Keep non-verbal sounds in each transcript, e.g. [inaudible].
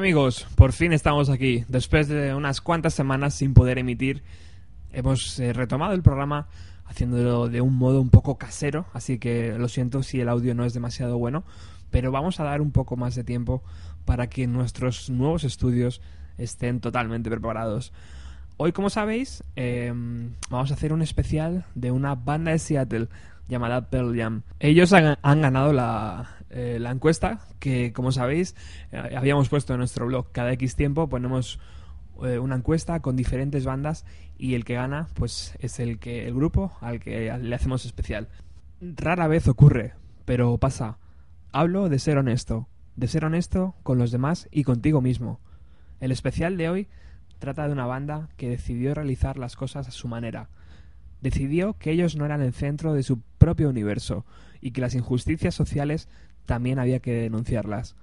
amigos, por fin estamos aquí. Después de unas cuantas semanas sin poder emitir, hemos eh, retomado el programa haciéndolo de un modo un poco casero, así que lo siento si el audio no es demasiado bueno, pero vamos a dar un poco más de tiempo para que nuestros nuevos estudios estén totalmente preparados. Hoy, como sabéis, em, vamos a hacer un especial de una banda de Seattle llamada Pearl Jam. Ellos han, ganado la, eh, la, encuesta que, como sabéis, eh, habíamos puesto en nuestro blog. Cada X tiempo ponemos eh, una encuesta con diferentes bandas y el que gana pues es el que el grupo al que le hacemos especial. Rara vez ocurre, pero pasa. Hablo de ser honesto, de ser honesto con los demás y contigo mismo. El especial de hoy trata de una banda que decidió realizar las cosas a su manera. Decidió que ellos no eran el centro de su propio universo y que las injusticias sociales también había que denunciarlas.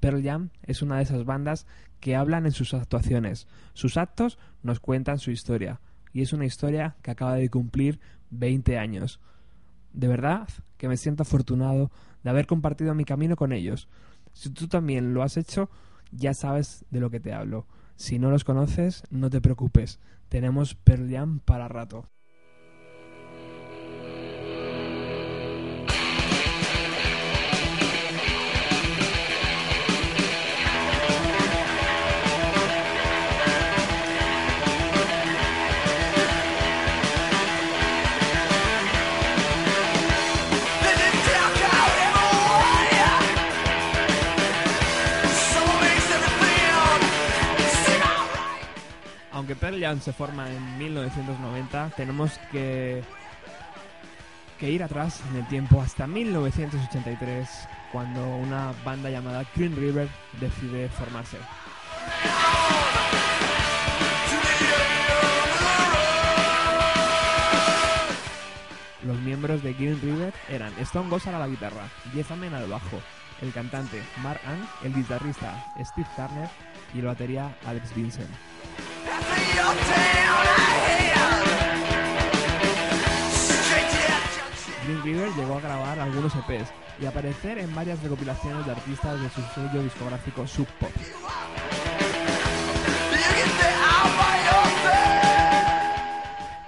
Pearl Jam es una de esas bandas que hablan en sus actuaciones. Sus actos nos cuentan su historia. Y es una historia que acaba de cumplir 20 años. De verdad que me siento afortunado de haber compartido mi camino con ellos. Si tú también lo has hecho, ya sabes de lo que te hablo. Si no los conoces, no te preocupes. Tenemos Pearl Jam para rato. Pearl se forma en 1990, tenemos que, ir atrás en el tiempo hasta 1983, cuando una banda llamada Green River decide formarse. Los miembros de Green River eran Stone Gossard a la guitarra, Jeff Amen al bajo, el cantante Mark Ann, el guitarrista Steve Turner y la batería Alex Vincent. Green River llegó a grabar algunos EPs y aparecer en varias recopilaciones de artistas de su sello discográfico Sub Pop.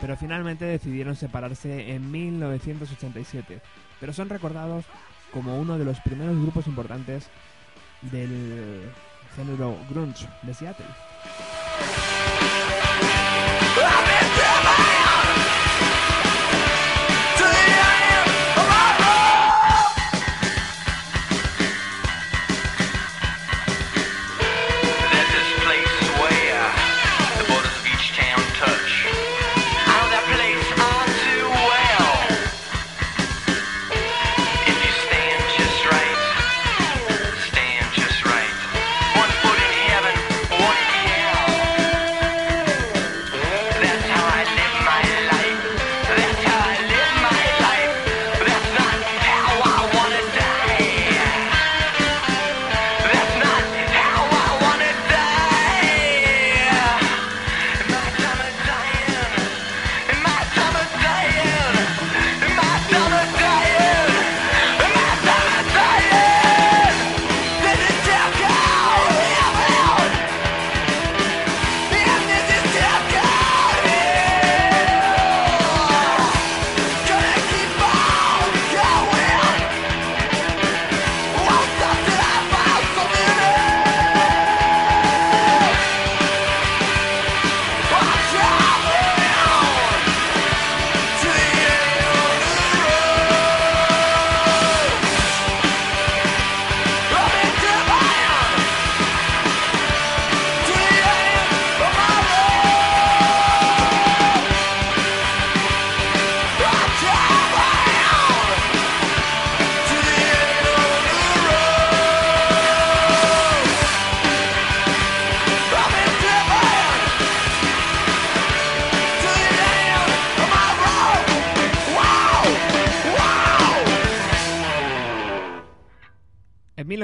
Pero finalmente decidieron separarse en 1987, pero son recordados como uno de los primeros grupos importantes del género grunge de Seattle. En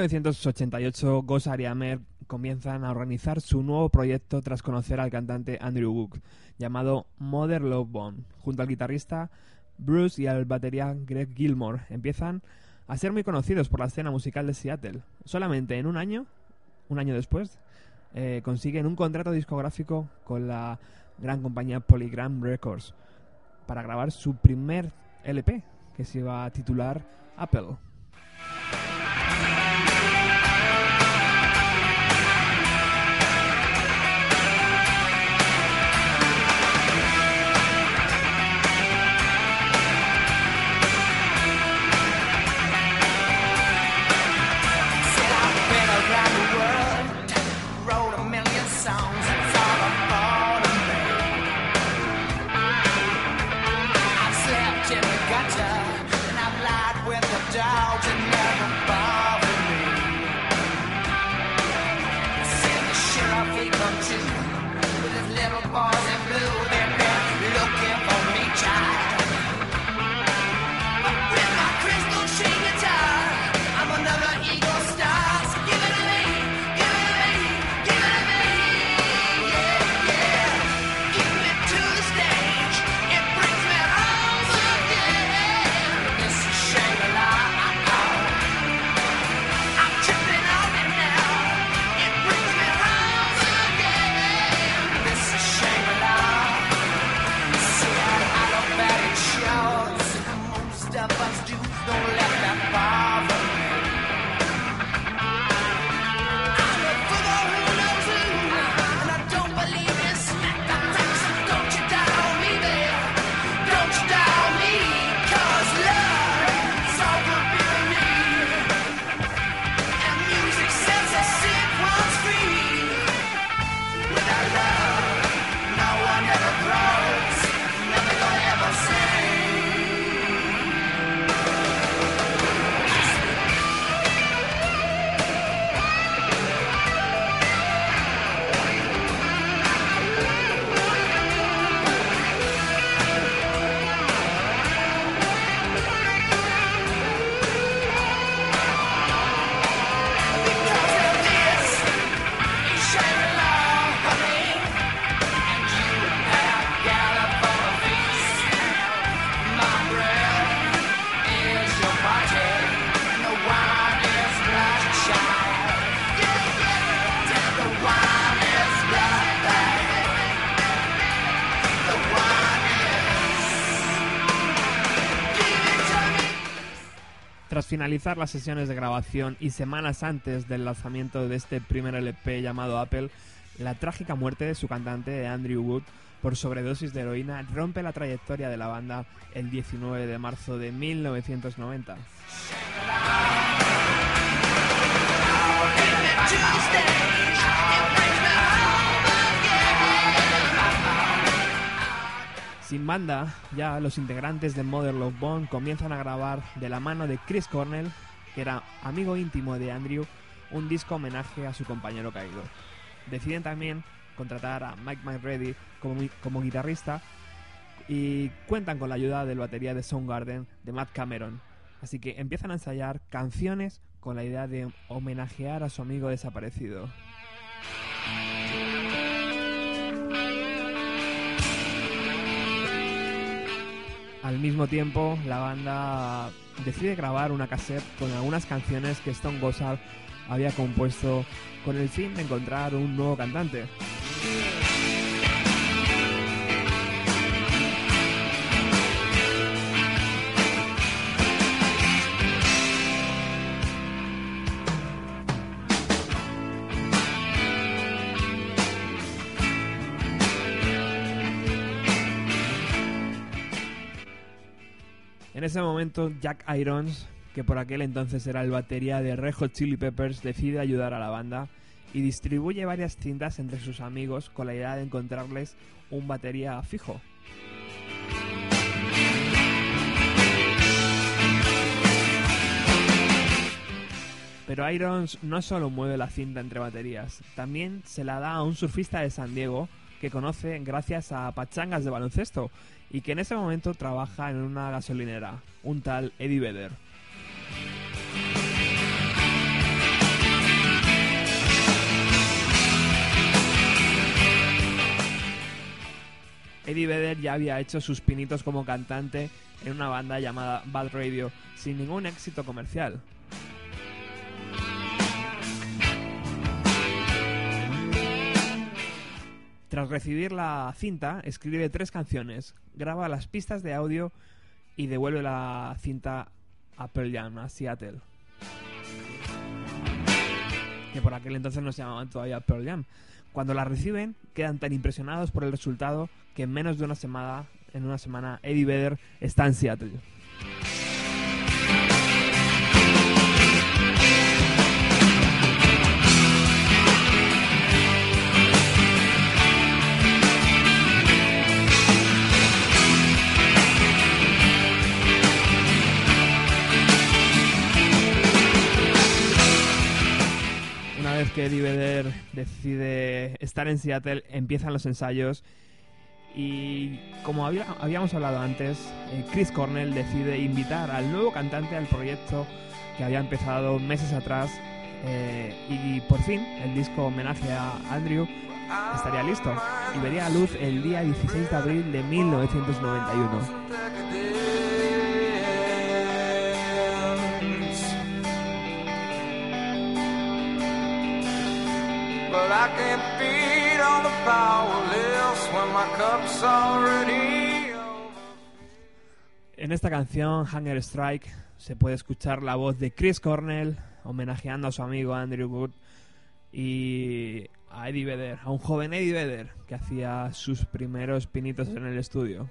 1988, Ghost y Amer comienzan a organizar su nuevo proyecto tras conocer al cantante Andrew Wook, llamado Mother Love Bone. Junto al guitarrista Bruce y al batería Greg Gilmore, empiezan a ser muy conocidos por la escena musical de Seattle. Solamente en un año, un año después, eh, consiguen un contrato discográfico con la gran compañía Polygram Records para grabar su primer LP, que se iba a titular Apple. Finalizar las sesiones de grabación y semanas antes del lanzamiento de este primer LP llamado Apple, la trágica muerte de su cantante Andrew Wood por sobredosis de heroína rompe la trayectoria de la banda el 19 de marzo de 1990. Sin banda, ya los integrantes de Mother Love Bone comienzan a grabar de la mano de Chris Cornell, que era amigo íntimo de Andrew, un disco homenaje a su compañero caído. Deciden también contratar a Mike McReady como, como guitarrista y cuentan con la ayuda del batería de Soundgarden de Matt Cameron. Así que empiezan a ensayar canciones con la idea de homenajear a su amigo desaparecido. Al mismo tiempo, la banda decide grabar una cassette con algunas canciones que Stone Gossard había compuesto con el fin de encontrar un nuevo cantante. En ese momento, Jack Irons, que por aquel entonces era el batería de Red Hot Chili Peppers, decide ayudar a la banda y distribuye varias cintas entre sus amigos con la idea de encontrarles un batería fijo. Pero Irons no solo mueve la cinta entre baterías, también se la da a un surfista de San Diego que conoce gracias a pachangas de baloncesto y que en ese momento trabaja en una gasolinera, un tal Eddie Vedder. Eddie Vedder ya había hecho sus pinitos como cantante en una banda llamada Bad Radio, sin ningún éxito comercial. Tras recibir la cinta, escribe tres canciones, graba las pistas de audio y devuelve la cinta a Pearl Jam, a Seattle. Que por aquel entonces no se llamaban todavía Pearl Jam. Cuando la reciben, quedan tan impresionados por el resultado que en menos de una semana, en una semana, Eddie Vedder está en Seattle. Que Eddie decide estar en Seattle, empiezan los ensayos y como había- habíamos hablado antes, eh, Chris Cornell decide invitar al nuevo cantante al proyecto que había empezado meses atrás eh, y por fin el disco homenaje a Andrew estaría listo y vería a luz el día 16 de abril de 1991. But I can't beat on the powerless when my cup's already over. En esta canción, Hunger Strike, se puede escuchar la voz de Chris Cornell homenajeando a su amigo Andrew Wood y a Eddie Vedder, a un joven Eddie Vedder que hacía sus primeros pinitos en el estudio.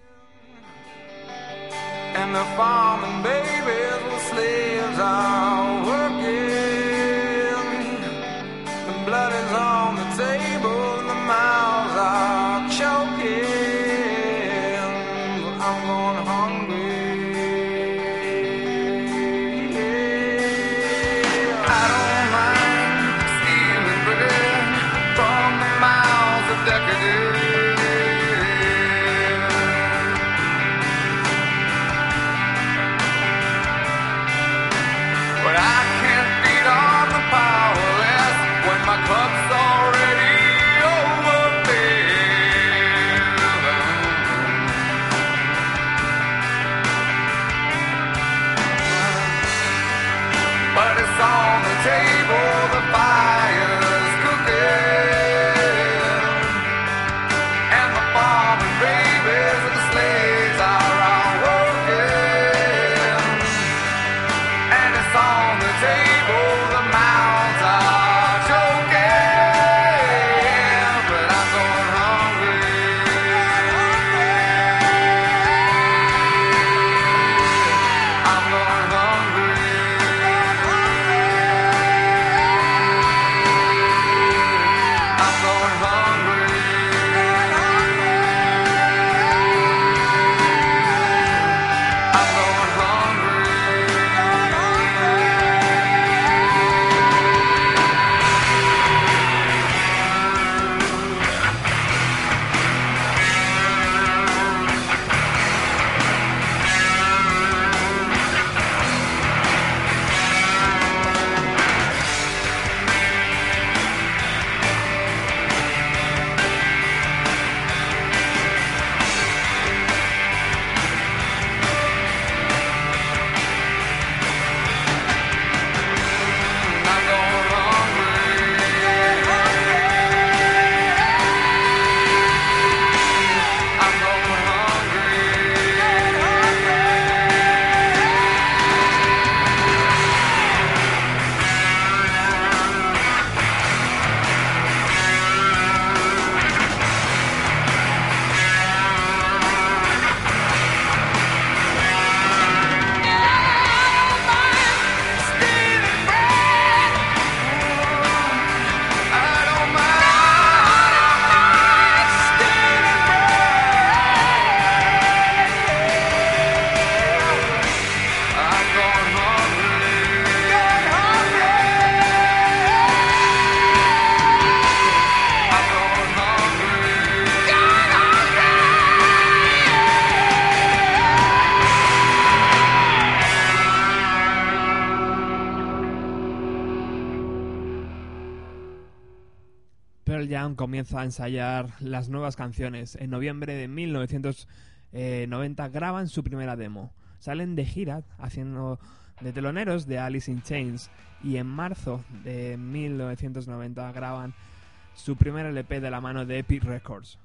And the farming babies comienza a ensayar las nuevas canciones. En noviembre de 1990 graban su primera demo. Salen de gira haciendo de teloneros de Alice in Chains y en marzo de 1990 graban su primer LP de la mano de Epic Records.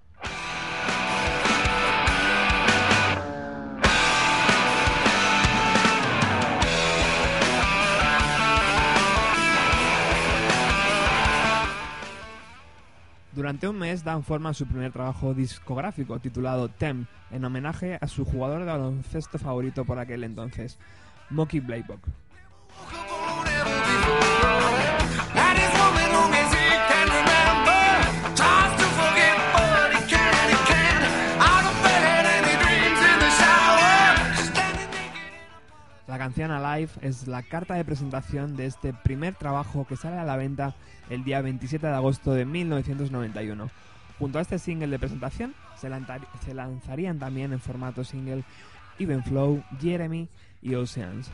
Durante un mes dan forma a su primer trabajo discográfico titulado Tem, en homenaje a su jugador de baloncesto favorito por aquel entonces, Mocky Blaylock. La canción Alive es la carta de presentación de este primer trabajo que sale a la venta el día 27 de agosto de 1991. Junto a este single de presentación se, se lanzarían también en formato single Even Flow, Jeremy y Oceans.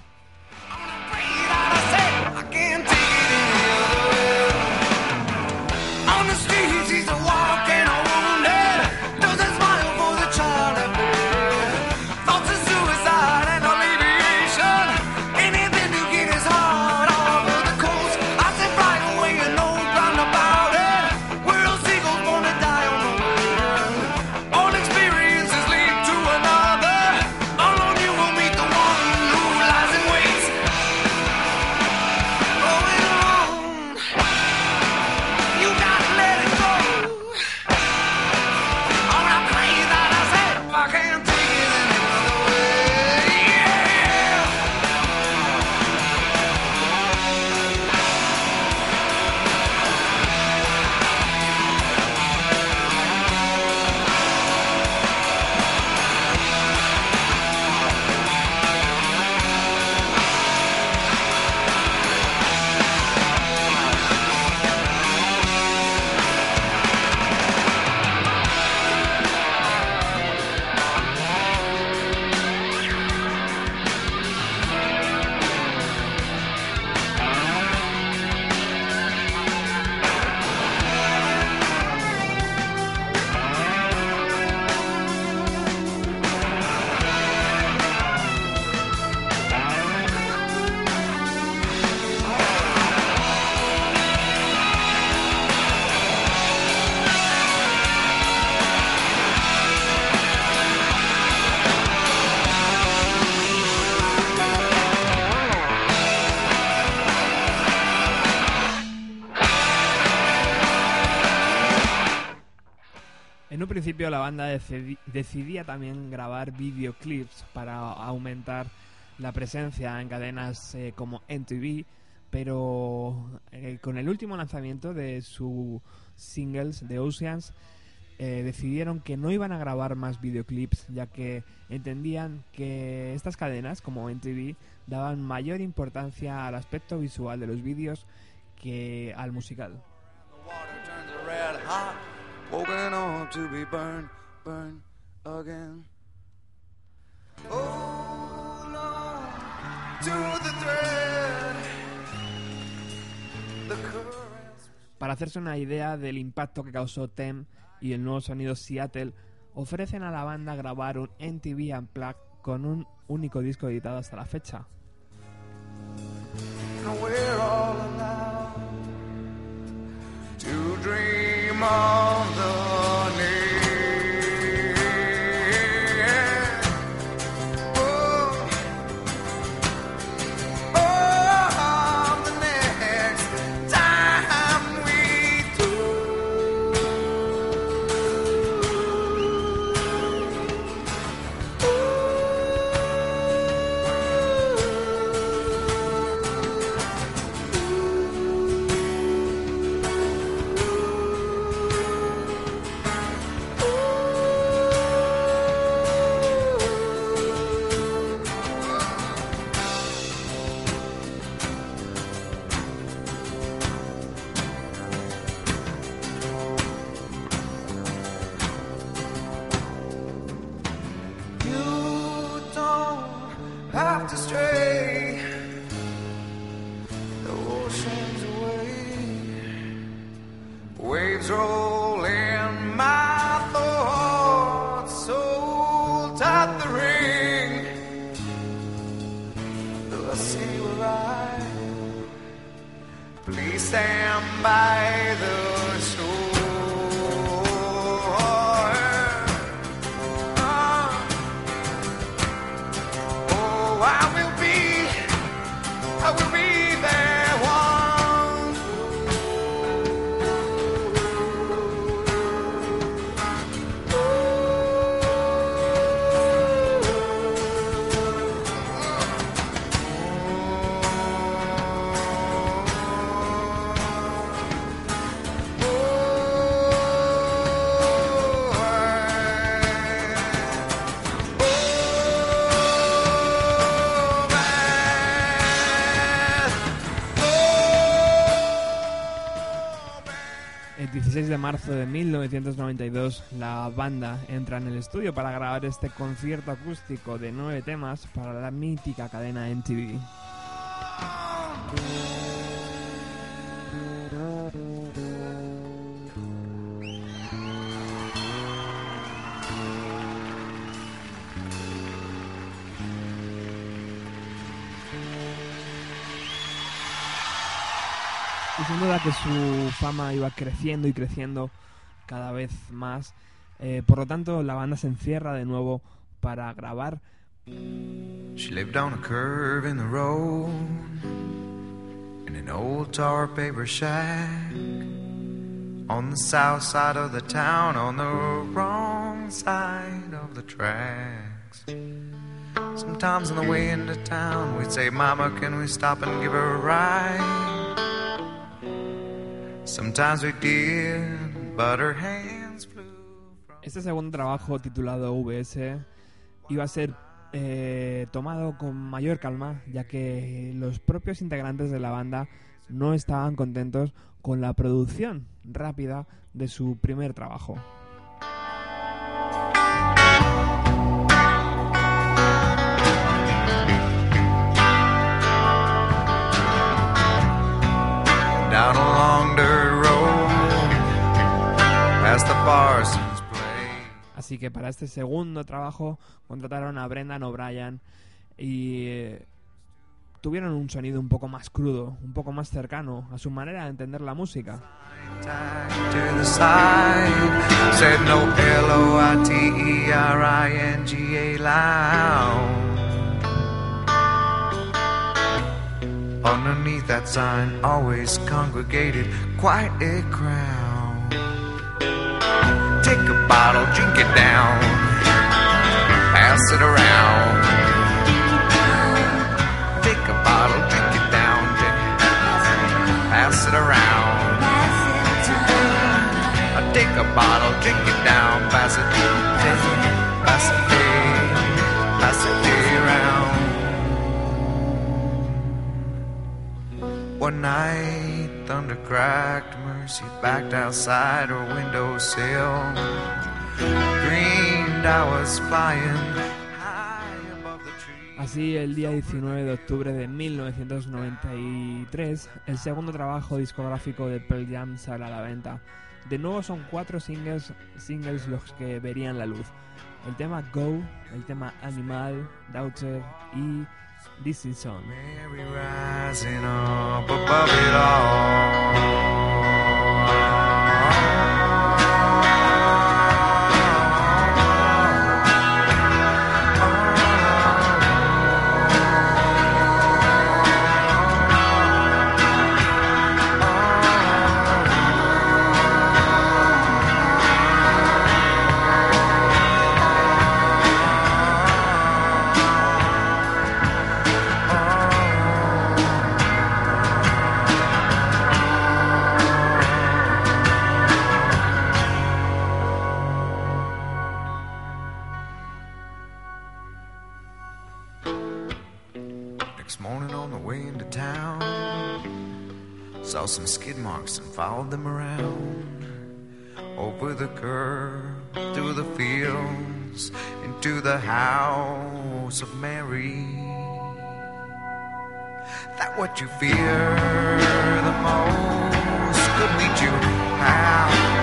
La banda decidía también grabar videoclips para aumentar la presencia en cadenas eh, como MTV, pero eh, con el último lanzamiento de su singles de Oceans eh, decidieron que no iban a grabar más videoclips ya que entendían que estas cadenas como MTV daban mayor importancia al aspecto visual de los vídeos que al musical. Up to be burned, burned again. Hold on to the thread. The currents. Para hacerse una idea del impacto que causó Tem y el nuevo sonido Seattle, ofrecen a la banda grabar un MTV Unplugged con un único disco editado hasta la fecha. To dream of 16 de marzo de 1992, la banda entra en el estudio para grabar este concierto acústico de nueve temas para la mítica cadena MTV. Su fama iba creciendo y creciendo cada vez más. Eh, por lo tanto, la banda se encierra de nuevo para grabar. She lived on a curve in the road in an old tar paper shack on the south side of the town on the wrong side of the tracks. Sometimes on the way into town we'd say, Mama, can we stop and give her a ride? Sometimes we did, but her hands flew from Este segundo trabajo titulado VS iba a ser eh, tomado con mayor calma, ya que los propios integrantes de la banda no estaban contentos con la producción rápida de su primer trabajo. down Así que para este segundo trabajo contrataron a Brendan O'Brien y eh, tuvieron un sonido un poco más crudo, un poco más cercano a su manera de entender la música. E. Underneath that sign, always congregated quite a crowd. Take a bottle, drink it down, pass it around. Take a bottle, drink it down, pass it around. Take a bottle, drink it down, pass it, pass it, pass it around. One night, thunder cracked, Mercy backed outside her windowsill. Dreamed I was flying. Así, el día 19 de octubre de 1993, el segundo trabajo discográfico de Pearl Jam sale a la venta. De nuevo son cuatro singles, singles los que verían la luz. El tema Go, el tema Animal, Daughter y This Is On. Mary rising up above it all. Next morning on the way into town, saw some skid marks and followed them around. Over the curb, through the fields, into the house of Mary. That what you fear the most could meet you halfway.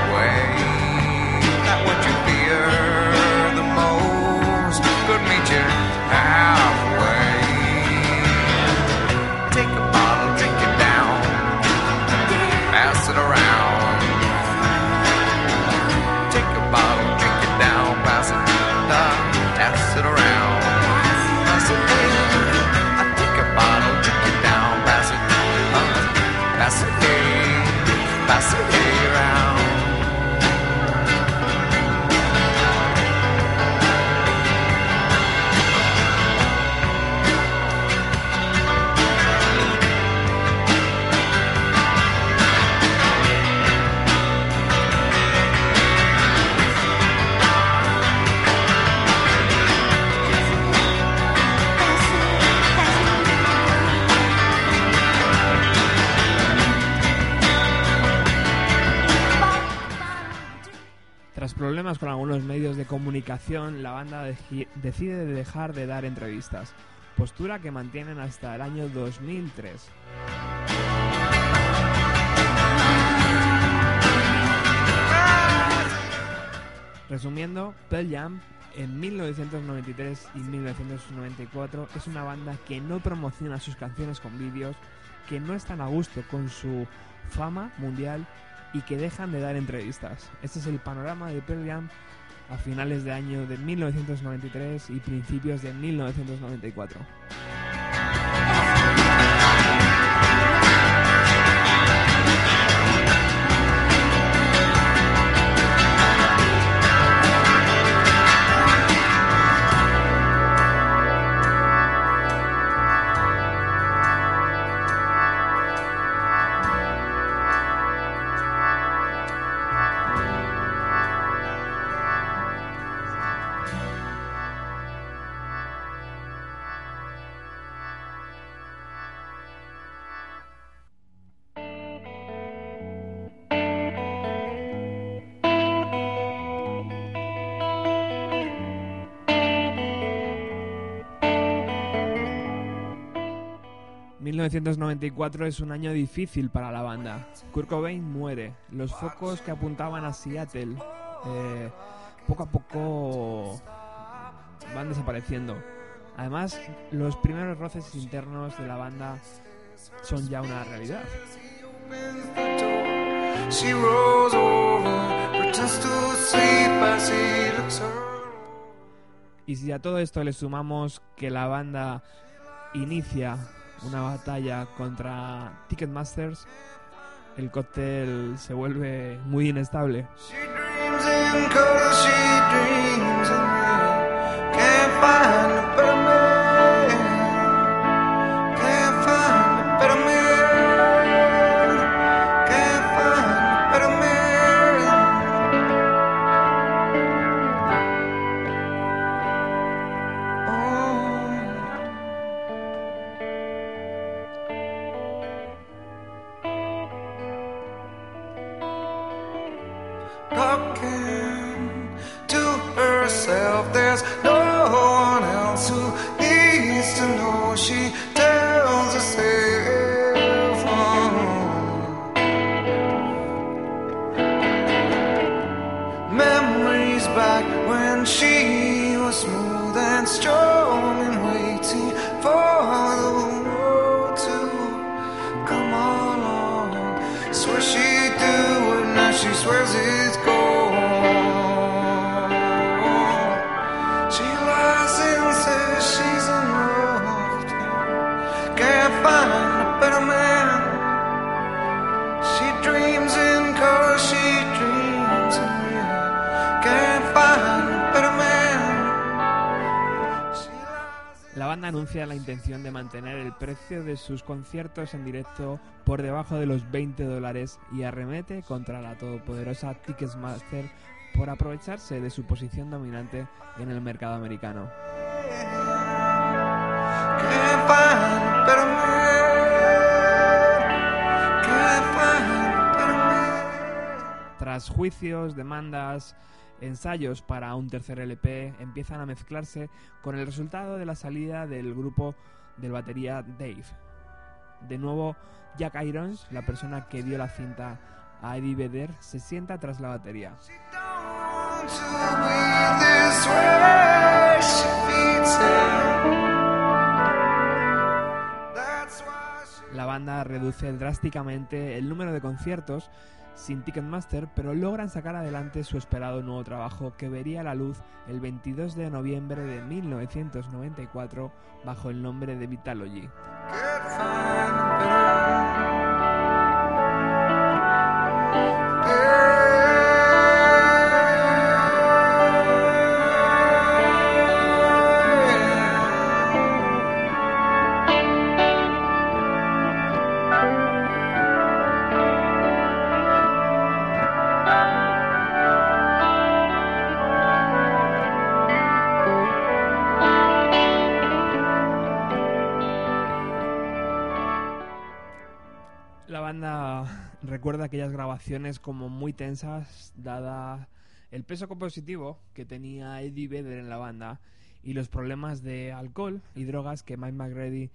Problemas con algunos medios de comunicación, la banda decide dejar de dar entrevistas, postura que mantienen hasta el año 2003. Resumiendo, Pearl Jam en 1993 y 1994 es una banda que no promociona sus canciones con vídeos, que no están a gusto con su fama mundial y que dejan de dar entrevistas. Este es el panorama de Pearl Jam a finales de año de 1993 y principios de 1994. 1994 es un año difícil para la banda. Kurt Cobain muere. Los focos que apuntaban a Seattle eh, poco a poco van desapareciendo. Además, los primeros roces internos de la banda son ya una realidad. Y si a todo esto le sumamos que la banda inicia una batalla contra Ticketmasters, el cóctel se vuelve muy inestable. Precio de sus conciertos en directo por debajo de los 20 dólares y arremete contra la todopoderosa Ticketmaster por aprovecharse de su posición dominante en el mercado americano. Tras juicios, demandas, ensayos para un tercer LP, empiezan a mezclarse con el resultado de la salida del grupo del batería Dave. De nuevo, Jack Irons, la persona que dio la cinta a Eddie Vedder, se sienta tras la batería. La banda reduce drásticamente el número de conciertos sin Ticketmaster, pero logran sacar adelante su esperado nuevo trabajo que vería la luz el 22 de noviembre de 1994 bajo el nombre de Vitalogy. Grabaciones como muy tensas, dada el peso compositivo que tenía Eddie Vedder en la banda y los problemas de alcohol y drogas que Mike McReady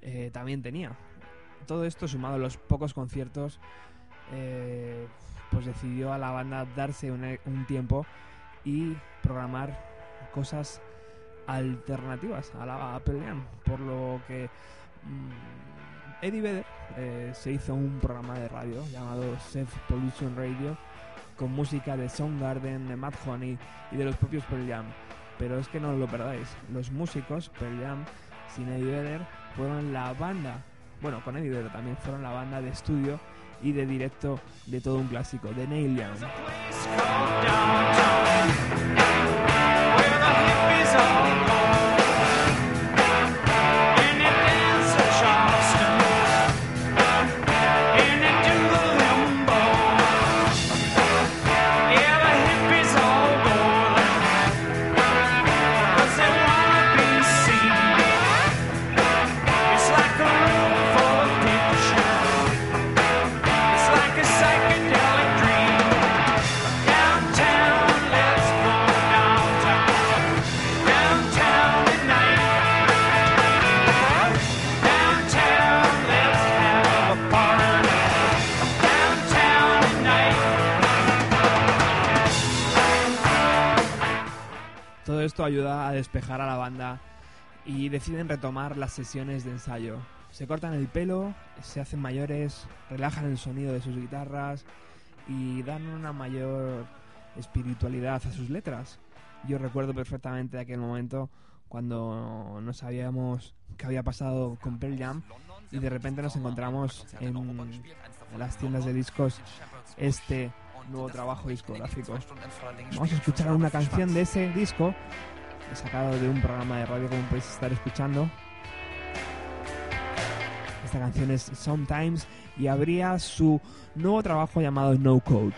eh, también tenía. Todo esto sumado a los pocos conciertos, eh, pues decidió a la banda darse un, un tiempo y programar cosas alternativas a la Apple Jam, por lo que mm, Eddie Vedder eh, se hizo un programa de radio llamado Self Pollution Radio con música de Soundgarden, de Matt Honey y de los propios Pearl Jam. Pero es que no os lo perdáis, los músicos Pearl Jam sin Eddie Vedder fueron la banda, bueno, con Eddie Vedder también fueron la banda de estudio y de directo de todo un clásico, de Neil Young. Despejar a la banda y deciden retomar las sesiones de ensayo. Se cortan el pelo, se hacen mayores, relajan el sonido de sus guitarras y dan una mayor espiritualidad a sus letras. Yo recuerdo perfectamente aquel momento cuando no sabíamos qué había pasado con Pearl Jam y de repente nos encontramos en, en las tiendas de discos este nuevo trabajo discográfico. Vamos a escuchar una canción de ese disco, sacado de un programa de radio como podéis estar escuchando. Esta canción es Sometimes y habría su nuevo trabajo llamado No Code.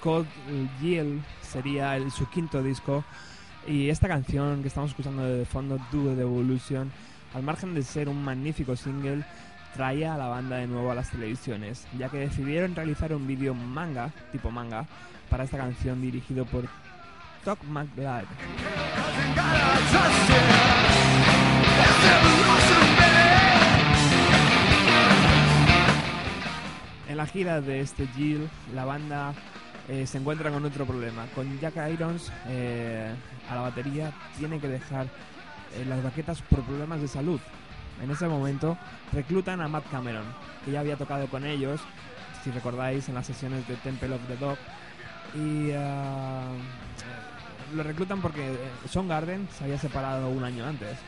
Code, Yield sería el, su quinto disco y esta canción que estamos escuchando de fondo, Do the Evolution, al margen de ser un magnífico single, traía a la banda de nuevo a las televisiones, ya que decidieron realizar un vídeo manga, tipo manga, para esta canción dirigido por Doc McBride. En la gira de este Jill, la banda eh, se encuentra con otro problema. Con Jack Irons eh, a la batería tiene que dejar eh, las baquetas por problemas de salud. En ese momento reclutan a Matt Cameron, que ya había tocado con ellos, si recordáis, en las sesiones de Temple of the Dog. Y ah, lo reclutan porque Son Garden se había separado un año antes.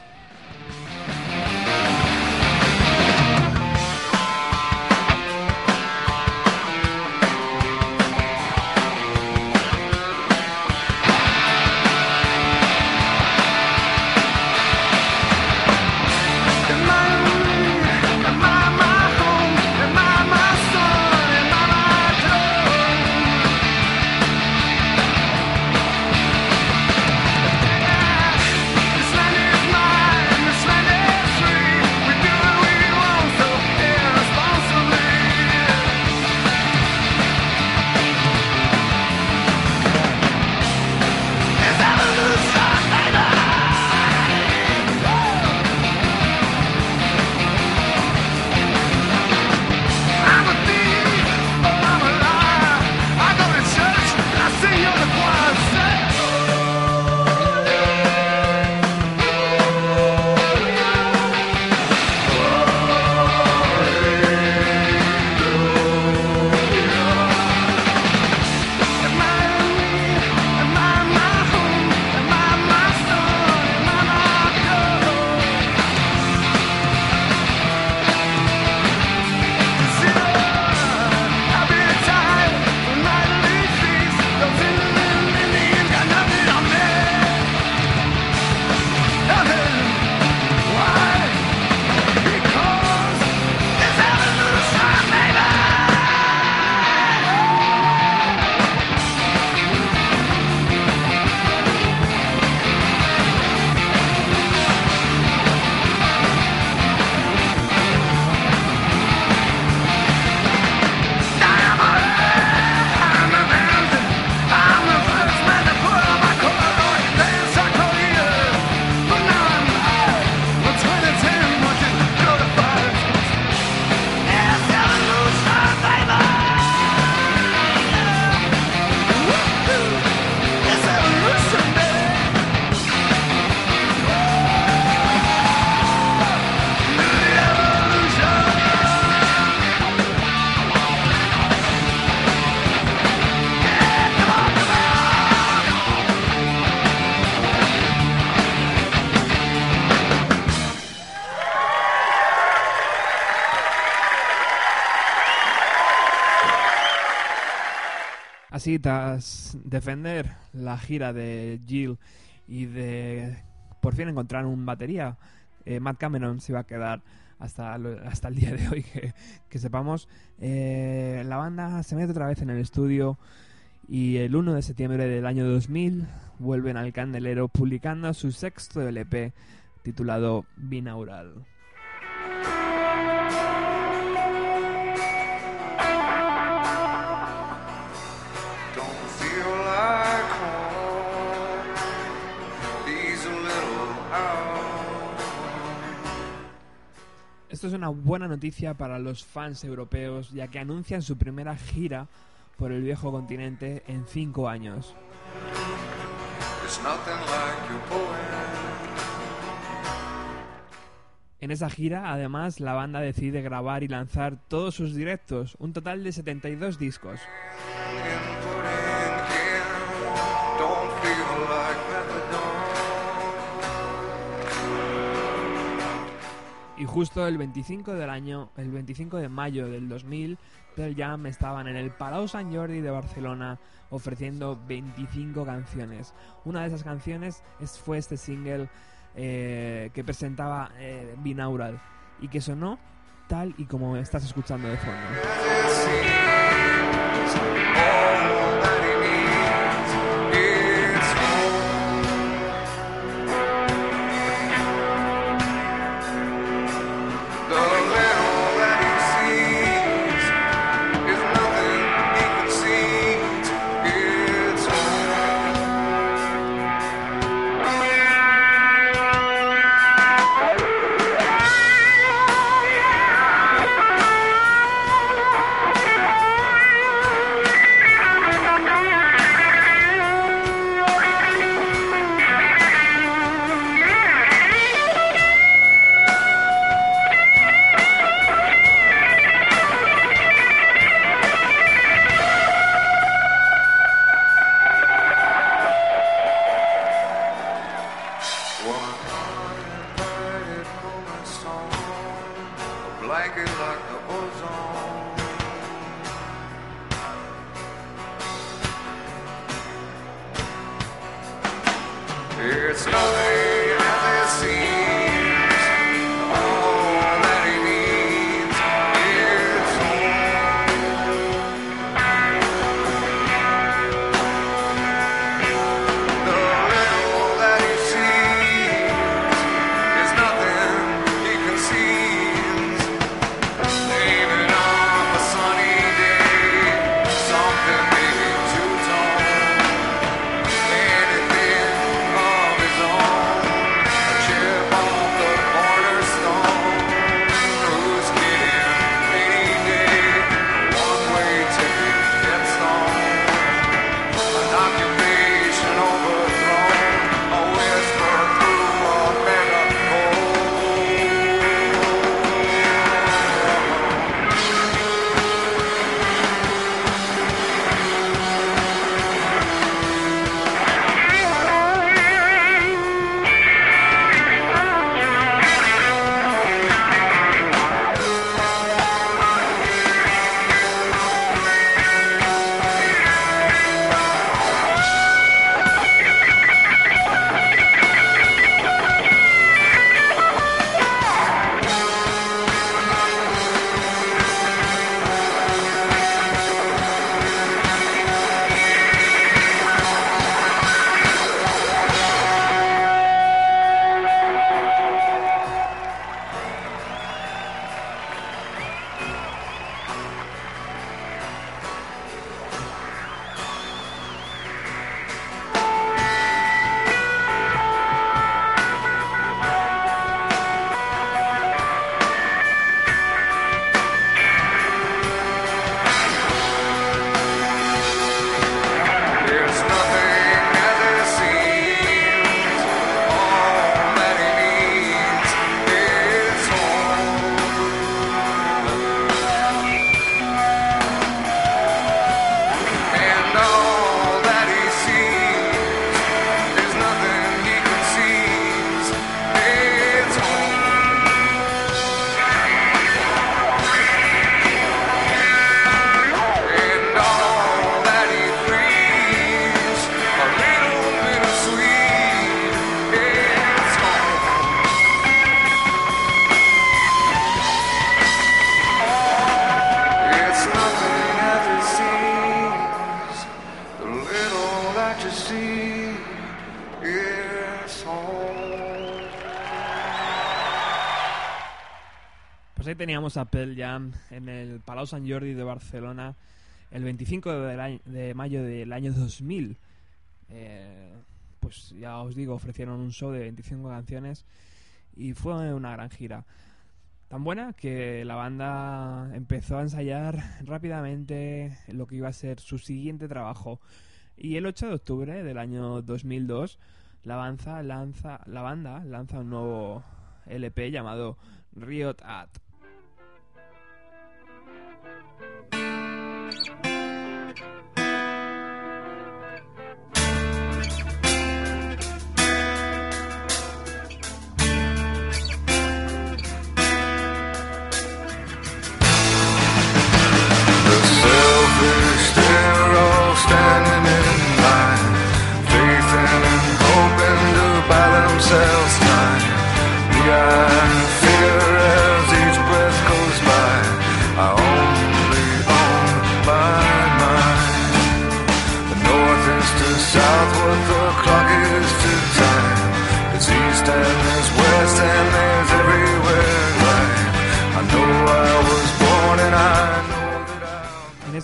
Así, tras defender la gira de Jill y de por fin encontrar un batería, eh, Matt Cameron se iba a quedar hasta, hasta el día de hoy, [laughs] que, que sepamos. Eh, la banda se mete otra vez en el estudio y el 1 de septiembre del año 2000 vuelven al candelero publicando su sexto LP titulado Binaural. Esto es una buena noticia para los fans europeos, ya que anuncian su primera gira por el viejo continente en cinco años. En esa gira, además, la banda decide grabar y lanzar todos sus directos, un total de 72 discos. Y justo el 25 del año, el 25 de mayo del 2000, Pearl Jam estaban en el Palau Sant Jordi de Barcelona ofreciendo 25 canciones. Una de esas canciones es- fue este single eh, que presentaba eh, Binaural y que sonó tal y como estás escuchando de fondo. Pues ahí teníamos a Pearl Jam en el Palau Sant Jordi de Barcelona el 25 del año- de mayo del año 2000. Eh, pues ya os digo, ofrecieron un show de 25 canciones y fue una gran gira. Tan buena que la banda empezó a ensayar rápidamente lo que iba a ser su siguiente trabajo. Y el 8 de octubre del año 2002, la, banza lanza, la banda lanza un nuevo LP llamado Riot At.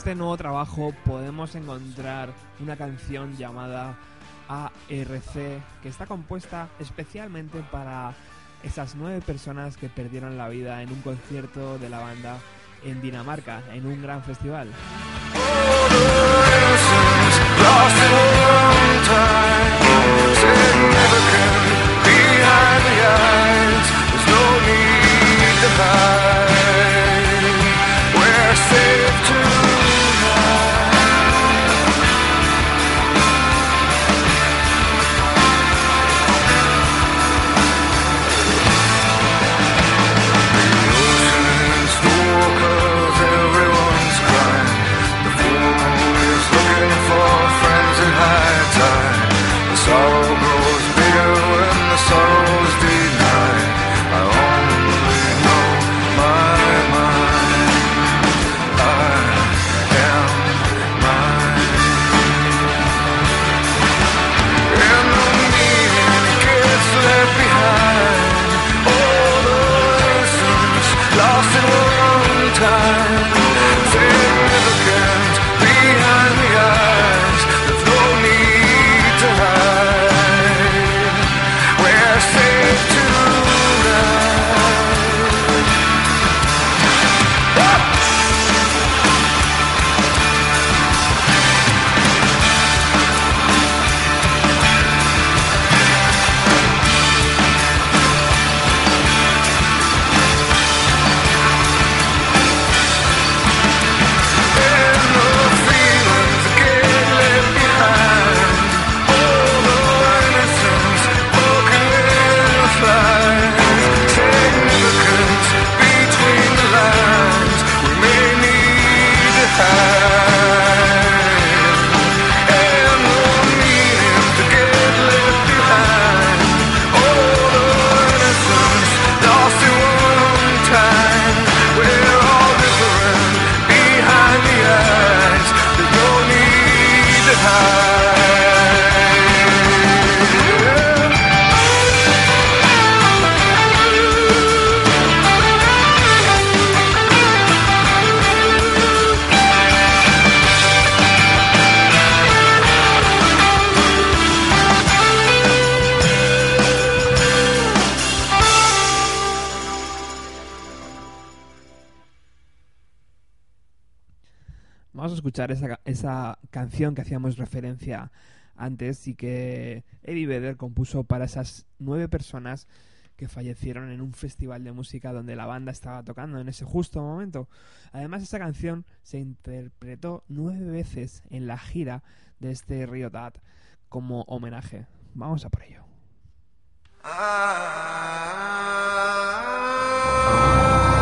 Este nuevo trabajo podemos encontrar una canción llamada ARC que está compuesta especialmente para esas nueve personas que perdieron la vida en un concierto de la banda en Dinamarca, en un gran festival. Esa, ca- esa canción que hacíamos referencia antes y que Eddie Vedder compuso para esas nueve personas que fallecieron en un festival de música donde la banda estaba tocando en ese justo momento. Además, esa canción se interpretó nueve veces en la gira de este Rio Dad como homenaje. Vamos a por ello. En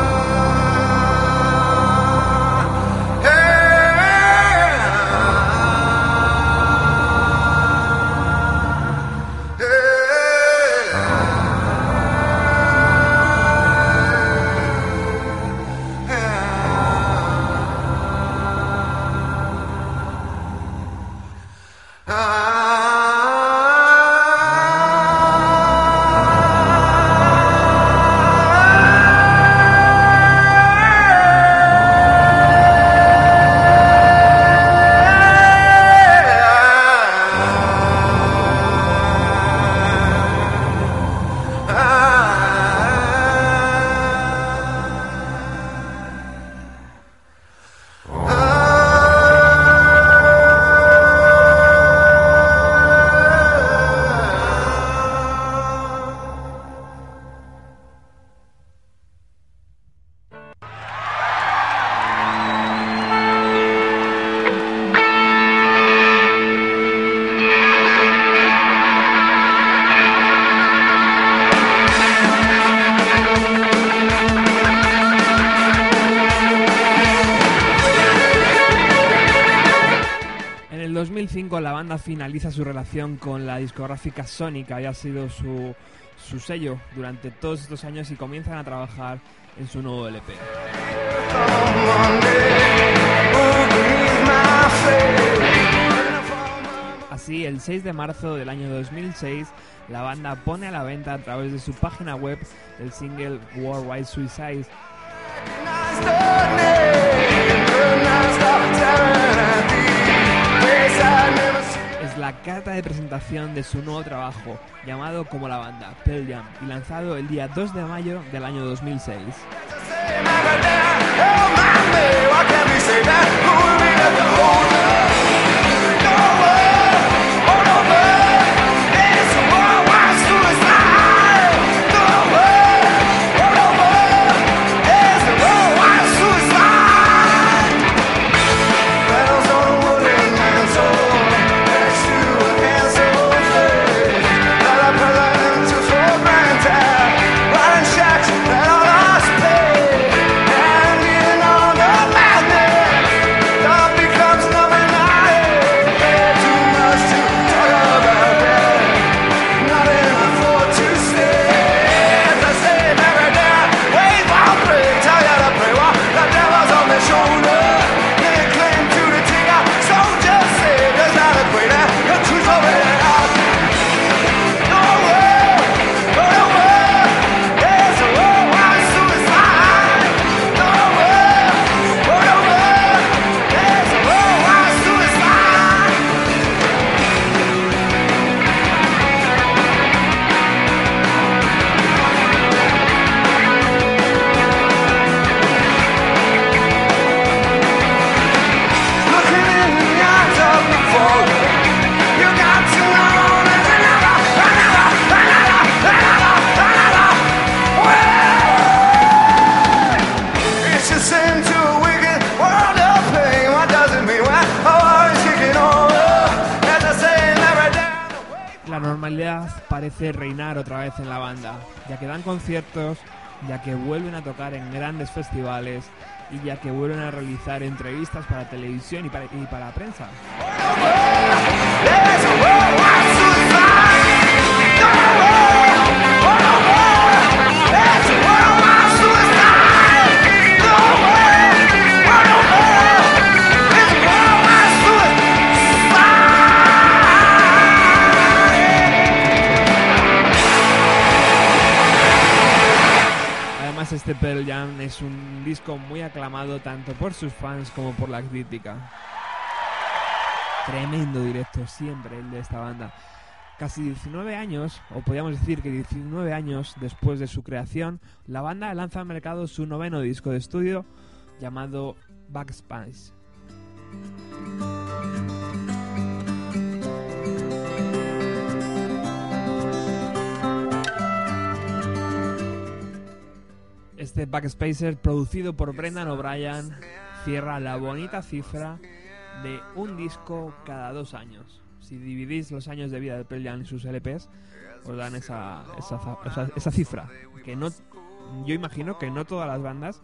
banda finaliza su relación con la discográfica Sony, que había sido su, su sello durante todos estos años y comienzan a trabajar en su nuevo LP. Así, el 6 de marzo del año 2006, la banda pone a la venta a través de su página web el single Worldwide Suicide, la carta de presentación de su nuevo trabajo, llamado como la banda, Pearl Jam, y lanzado el día 2 de mayo del año 2006. A worldwide suicide. Además este Pearl Jam es un disco muy aclamado tanto por sus fans como por la crítica. Tremendo directo siempre el de esta banda. Casi 19 años, o podríamos decir que 19 años después de su creación, la banda lanza al mercado su noveno disco de estudio llamado Backspace. Este Backspacer, producido por Brendan O'Brien, cierra la bonita cifra de un disco cada dos años. Si dividís los años de vida de Pearl en sus LPs, os dan esa, esa, esa- esa cifra. Que no, yo imagino que no todas las bandas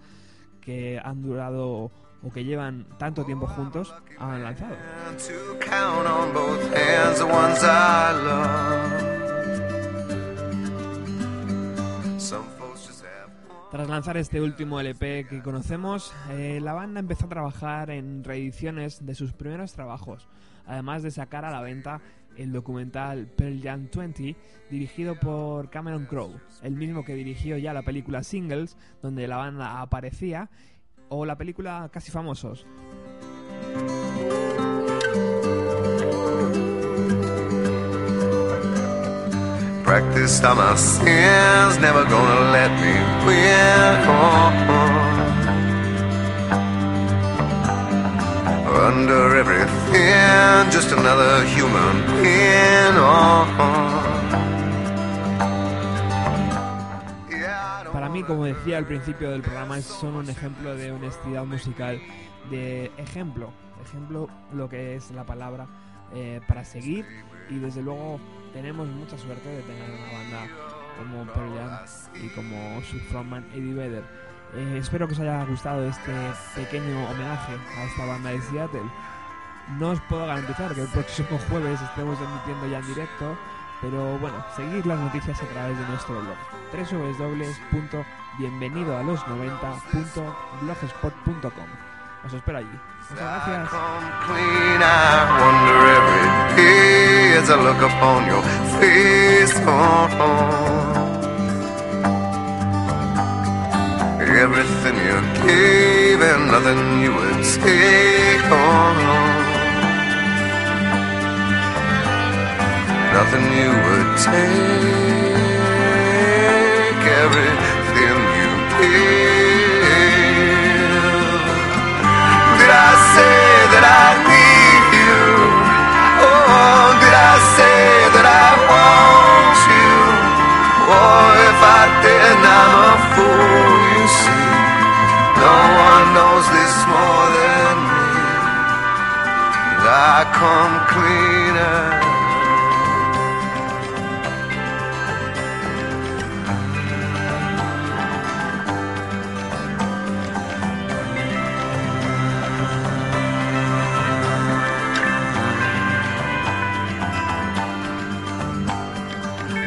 que han durado o que llevan tanto tiempo juntos han lanzado. Tras lanzar este último LP que conocemos, eh, la banda empezó a trabajar en reediciones de sus primeros trabajos, además de sacar a la venta el documental Pearl Jam 20, dirigido por Cameron Crowe, el mismo que dirigió ya la película Singles, donde la banda aparecía, o la película Casi Famosos. Under everything, just another human Para mí, como decía al principio del programa, son un ejemplo de honestidad musical, de ejemplo, ejemplo lo que es la palabra eh, para seguir y desde luego tenemos mucha suerte de tener una banda como Pearl Jam y como su frontman Eddie Vedder. Eh, espero que os haya gustado este pequeño homenaje a esta banda de Seattle. No os puedo garantizar que el próximo [laughs] jueves estemos emitiendo ya en directo, pero bueno, seguid las noticias a través de nuestro blog www.bienvenidoalos90.blogspot.com Os espero allí. Muchas gracias. As I look upon your face. Oh, Everything you gave and nothing you would take. Oh, nothing you would take. Everything you gave. I come cleaner.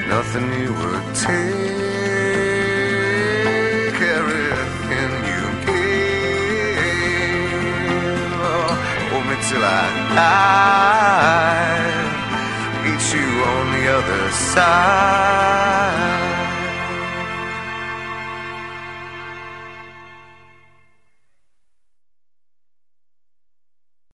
Nothing you I. Meet you on the other side.